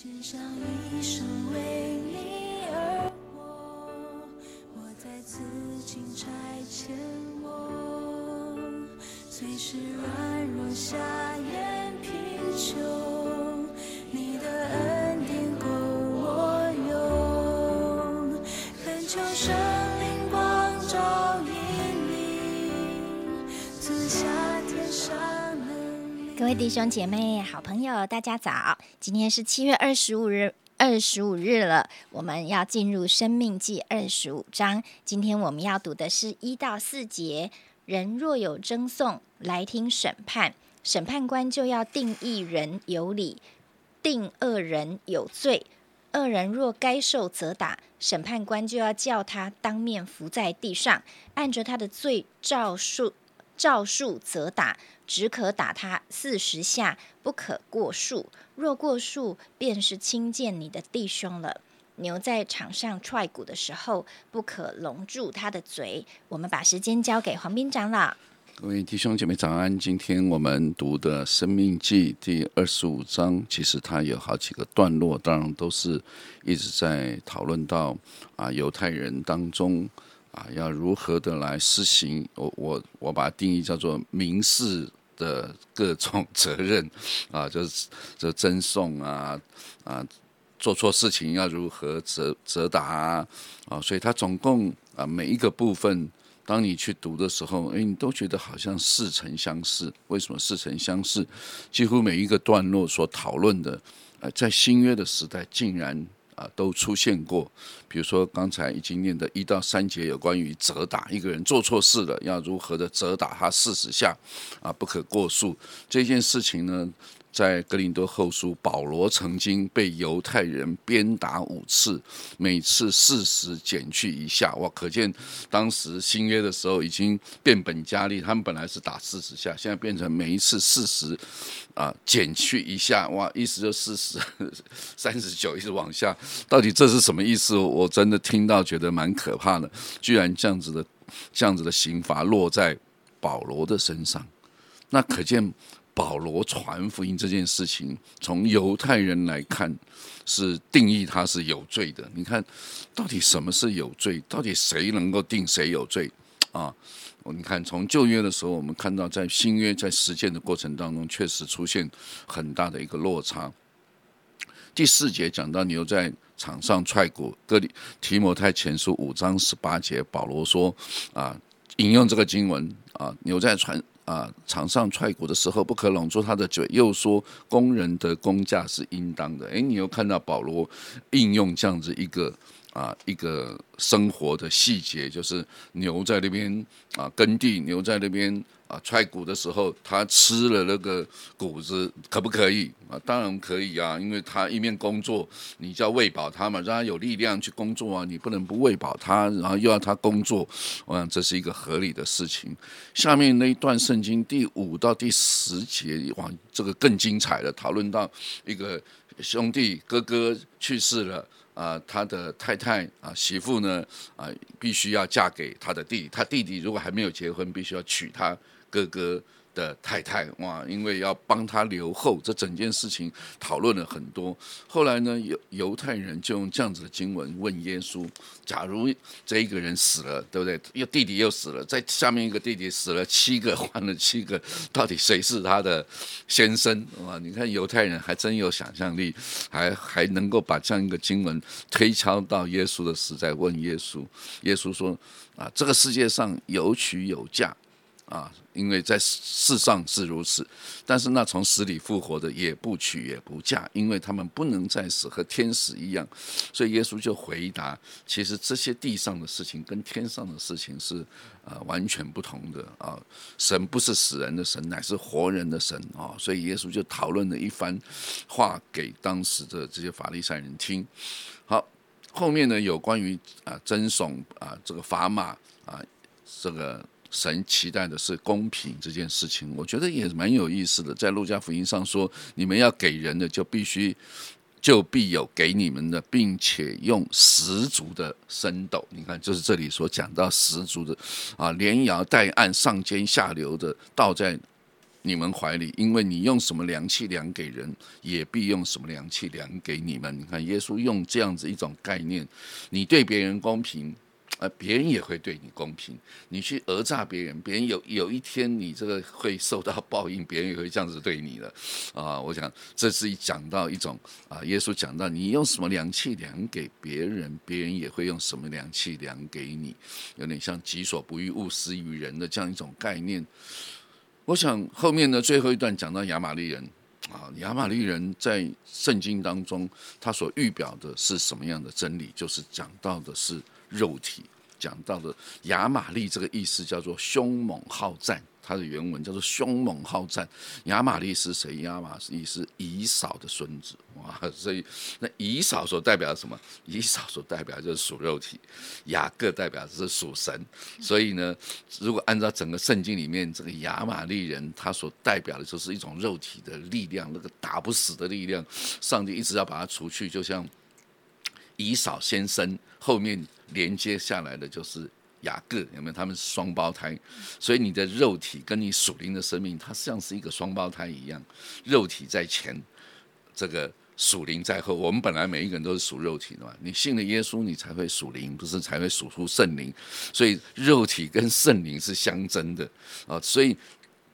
献上一生为你而活，我在此请差遣我，虽是软弱下眼贫穷，你的恩典够我用，恳求圣灵光照引领，赐下。各位弟兄姐妹、好朋友，大家早！今天是七月二十五日，二十五日了，我们要进入《生命记》二十五章。今天我们要读的是一到四节。人若有争讼，来听审判，审判官就要定一人有理，定恶人有罪。恶人若该受责打，审判官就要叫他当面伏在地上，按着他的罪照数照数则打，只可打他四十下，不可过数。若过数，便是轻贱你的弟兄了。牛在场上踹鼓的时候，不可笼住他的嘴。我们把时间交给黄斌长老。各位弟兄姐妹早安！今天我们读的《生命记》第二十五章，其实它有好几个段落，当然都是一直在讨论到啊犹太人当中啊要如何的来施行。我我我把它定义叫做民事的各种责任啊，就是这赠送啊啊。做错事情要如何责责打啊？啊，所以它总共啊每一个部分，当你去读的时候，哎，你都觉得好像似曾相识。为什么似曾相识？几乎每一个段落所讨论的，呃，在新约的时代竟然啊都出现过。比如说刚才已经念的一到三节有关于责打一个人做错事了，要如何的责打他四十下啊，不可过数。这件事情呢？在格林多后书，保罗曾经被犹太人鞭打五次，每次四十减去一下。哇，可见当时新约的时候已经变本加厉。他们本来是打四十下，现在变成每一次四十啊减去一下。哇，意思就四十 三十九一直往下。到底这是什么意思？我真的听到觉得蛮可怕的。居然这样子的这样子的刑罚落在保罗的身上，那可见。保罗传福音这件事情，从犹太人来看，是定义他是有罪的。你看，到底什么是有罪？到底谁能够定谁有罪？啊，你看，从旧约的时候，我们看到在新约在实践的过程当中，确实出现很大的一个落差。第四节讲到牛在场上踹鼓，哥里提摩太前书五章十八节，保罗说啊，引用这个经文啊，牛在船。啊，场上踹鼓的时候不可拢住他的嘴，又说工人的工价是应当的。诶，你又看到保罗应用这样子一个啊一个生活的细节，就是牛在那边啊耕地，牛在那边。啊，踹谷的时候，它吃了那个谷子，可不可以？啊，当然可以啊，因为它一面工作，你就要喂饱它嘛，让它有力量去工作啊，你不能不喂饱它，然后又要它工作，我想这是一个合理的事情。下面那一段圣经第五到第十节，哇，这个更精彩了，讨论到一个兄弟哥哥去世了。啊，他的太太啊，媳妇呢啊，必须要嫁给他的弟弟，他弟弟如果还没有结婚，必须要娶他哥哥。的太太哇，因为要帮他留后，这整件事情讨论了很多。后来呢，犹犹太人就用这样子的经文问耶稣：假如这一个人死了，对不对？又弟弟又死了，在下面一个弟弟死了七个，换了七个，到底谁是他的先生？哇！你看犹太人还真有想象力，还还能够把这样一个经文推敲到耶稣的时代，问耶稣。耶稣说：啊，这个世界上有娶有嫁。啊，因为在世上是如此，但是那从死里复活的也不娶也不嫁，因为他们不能再死，和天使一样。所以耶稣就回答：其实这些地上的事情跟天上的事情是呃完全不同的啊。神不是死人的神，乃是活人的神啊。所以耶稣就讨论了一番话给当时的这些法利赛人听。好，后面呢有关于啊赠送啊这个砝码啊这个。神期待的是公平这件事情，我觉得也蛮有意思的。在路加福音上说，你们要给人的就必须就必有给你们的，并且用十足的升斗。你看，就是这里所讲到十足的啊，连摇带按、上尖下流的倒在。你们怀里，因为你用什么量器量给人，也必用什么量器量给你们。你看，耶稣用这样子一种概念，你对别人公平。呃，别人也会对你公平。你去讹诈别人，别人有有一天你这个会受到报应，别人也会这样子对你的。啊，我想这是一讲到一种啊，耶稣讲到你用什么量器量给别人，别人也会用什么量器量给你，有点像己所不欲，勿施于人的这样一种概念。我想后面呢，最后一段讲到亚玛利人啊，亚玛利人在圣经当中，他所预表的是什么样的真理？就是讲到的是。肉体讲到的亚玛利这个意思叫做凶猛好战，它的原文叫做凶猛好战。亚玛利是谁？亚玛利是以扫的孙子哇！所以那以扫所代表什么？以扫所代表就是属肉体，雅各代表的是属神。所以呢，如果按照整个圣经里面这个亚玛利人，他所代表的就是一种肉体的力量，那个打不死的力量，上帝一直要把它除去，就像以扫先生后面。连接下来的就是雅各，有没有？他们是双胞胎，所以你的肉体跟你属灵的生命，它像是一个双胞胎一样，肉体在前，这个属灵在后。我们本来每一个人都是属肉体的嘛，你信了耶稣，你才会属灵，不是才会属出圣灵。所以肉体跟圣灵是相争的啊，所以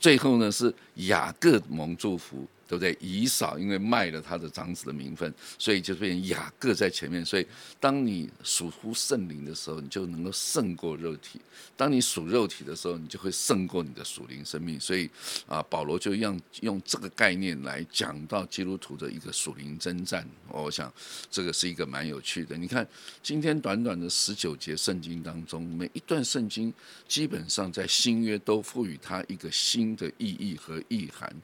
最后呢是雅各蒙祝福。对不对？以扫因为卖了他的长子的名分，所以就变成雅各在前面。所以当你属乎圣灵的时候，你就能够胜过肉体；当你属肉体的时候，你就会胜过你的属灵生命。所以啊，保罗就用用这个概念来讲到基督徒的一个属灵征战。我想这个是一个蛮有趣的。你看今天短短的十九节圣经当中，每一段圣经基本上在新约都赋予它一个新的意义和意涵。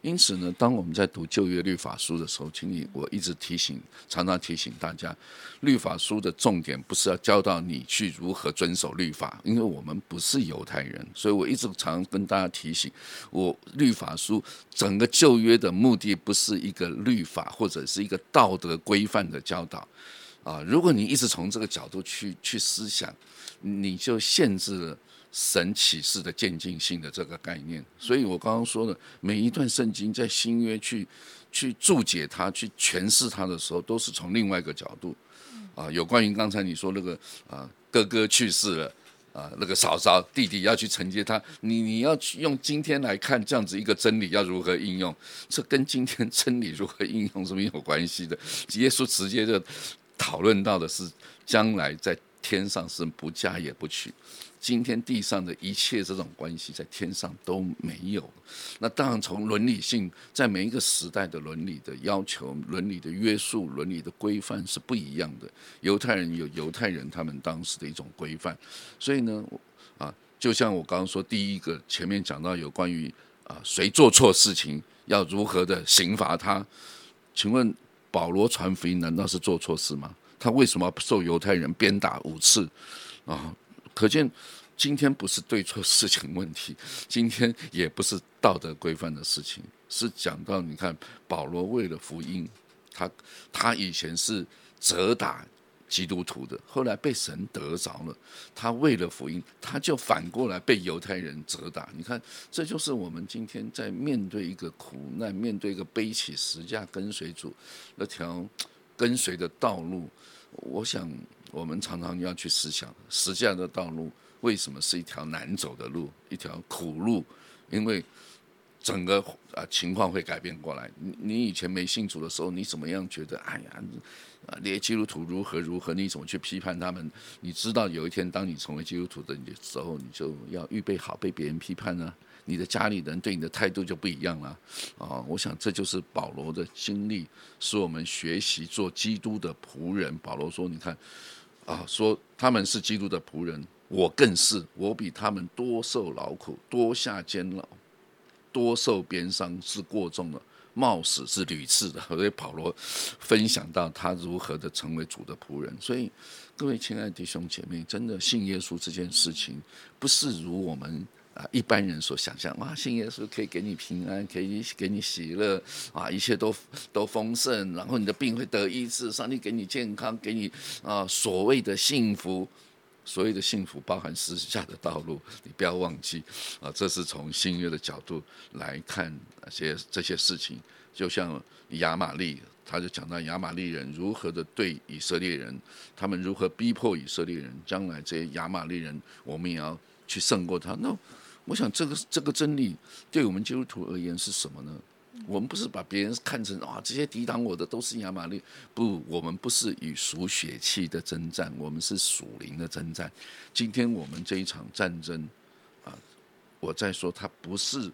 因此呢，当我们在读旧约律法书的时候，请你我一直提醒，常常提醒大家，律法书的重点不是要教导你去如何遵守律法，因为我们不是犹太人，所以我一直常跟大家提醒，我律法书整个旧约的目的不是一个律法或者是一个道德规范的教导啊。如果你一直从这个角度去去思想，你就限制了。神启示的渐进性的这个概念，所以我刚刚说的每一段圣经在新约去去注解它、去诠释它的时候，都是从另外一个角度啊。有关于刚才你说那个啊，哥哥去世了啊，那个嫂嫂弟弟要去承接他，你你要去用今天来看这样子一个真理要如何应用，这跟今天真理如何应用是没有关系的。耶稣直接就讨论到的是将来在天上是不嫁也不娶。今天地上的一切这种关系，在天上都没有。那当然，从伦理性，在每一个时代的伦理的要求、伦理的约束、伦理的规范是不一样的。犹太人有犹太人他们当时的一种规范，所以呢，啊，就像我刚刚说，第一个前面讲到有关于啊，谁做错事情要如何的刑罚他？请问保罗传福音难道是做错事吗？他为什么要受犹太人鞭打五次？啊？可见，今天不是对错事情问题，今天也不是道德规范的事情，是讲到你看保罗为了福音，他他以前是责打基督徒的，后来被神得着了，他为了福音，他就反过来被犹太人责打。你看，这就是我们今天在面对一个苦难，面对一个背起十架跟随主那条跟随的道路，我想。我们常常要去思想，实际上的道路为什么是一条难走的路，一条苦路？因为整个啊情况会改变过来。你你以前没信主的时候，你怎么样觉得？哎呀，啊，列基督徒如何如何？你怎么去批判他们？你知道有一天当你成为基督徒的时候，你就要预备好被别人批判呢？你的家里人对你的态度就不一样了。啊，我想这就是保罗的经历，是我们学习做基督的仆人。保罗说：“你看。”啊，说他们是基督的仆人，我更是，我比他们多受劳苦，多下监牢，多受鞭伤，是过重了，冒死是屡次的。所以保罗分享到他如何的成为主的仆人。所以各位亲爱的弟兄姐妹，真的信耶稣这件事情，不是如我们。啊，一般人所想象，哇，信耶稣可以给你平安，可以给你喜乐，啊，一切都都丰盛，然后你的病会得医治，上帝给你健康，给你啊所谓的幸福，所有的幸福包含十字架的道路，你不要忘记啊，这是从新约的角度来看那些这些事情。就像亚玛利，他就讲到亚玛利人如何的对以色列人，他们如何逼迫以色列人，将来这些亚玛利人，我们也要去胜过他。那我想，这个这个真理对我们基督徒而言是什么呢？我们不是把别人看成啊，这些抵挡我的都是亚玛力。不，我们不是与属血气的征战，我们是属灵的征战。今天我们这一场战争啊，我在说，它不是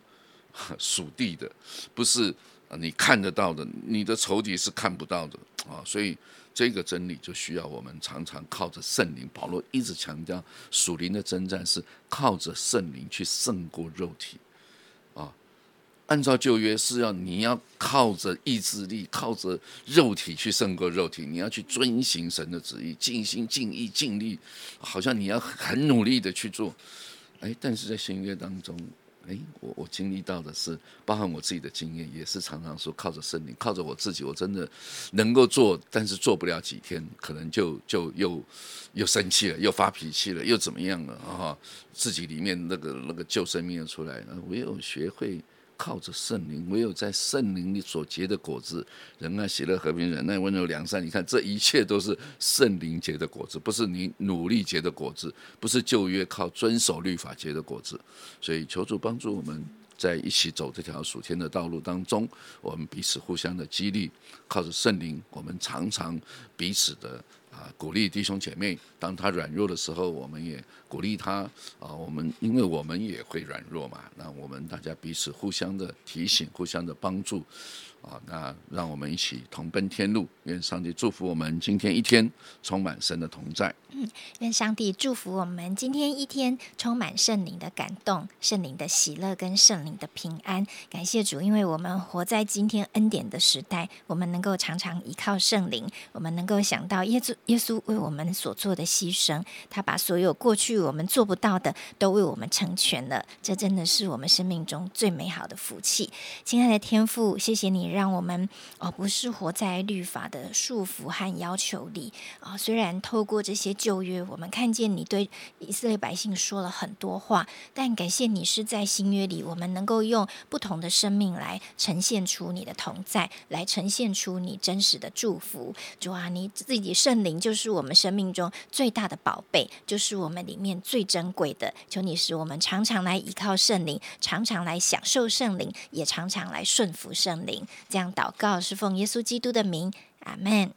属地的，不是啊你看得到的，你的仇敌是看不到的啊。所以这个真理就需要我们常常靠着圣灵。保罗一直强调，属灵的征战是靠着圣灵去胜过肉体。按照旧约是要你要靠着意志力，靠着肉体去胜过肉体，你要去遵行神的旨意，尽心尽意尽力，好像你要很努力的去做。哎，但是在新约当中，哎，我我经历到的是，包含我自己的经验，也是常常说靠着圣灵，靠着我自己，我真的能够做，但是做不了几天，可能就就又又生气了，又发脾气了，又怎么样了啊？自己里面那个那个救生命出来，唯有学会。靠着圣灵，唯有在圣灵里所结的果子，仁爱、喜乐、和平、忍耐、温柔、良善。你看，这一切都是圣灵结的果子，不是你努力结的果子，不是旧约靠遵守律法结的果子。所以，求主帮助我们在一起走这条属天的道路当中，我们彼此互相的激励，靠着圣灵，我们常常彼此的。啊，鼓励弟兄姐妹，当他软弱的时候，我们也鼓励他啊。我们因为我们也会软弱嘛，那我们大家彼此互相的提醒，互相的帮助。啊，那让我们一起同奔天路。愿上帝祝福我们今天一天充满神的同在。嗯，愿上帝祝福我们今天一天充满圣灵的感动、圣灵的喜乐跟圣灵的平安。感谢主，因为我们活在今天恩典的时代，我们能够常常依靠圣灵，我们能够想到耶稣耶稣为我们所做的牺牲，他把所有过去我们做不到的都为我们成全了。这真的是我们生命中最美好的福气。亲爱的天父，谢谢你。让我们哦，不是活在律法的束缚和要求里啊。虽然透过这些旧约，我们看见你对以色列百姓说了很多话，但感谢你是在新约里，我们能够用不同的生命来呈现出你的同在，来呈现出你真实的祝福。主啊，你自己圣灵就是我们生命中最大的宝贝，就是我们里面最珍贵的。求你使我们常常来依靠圣灵，常常来享受圣灵，也常常来顺服圣灵。这样祷告是奉耶稣基督的名，阿门。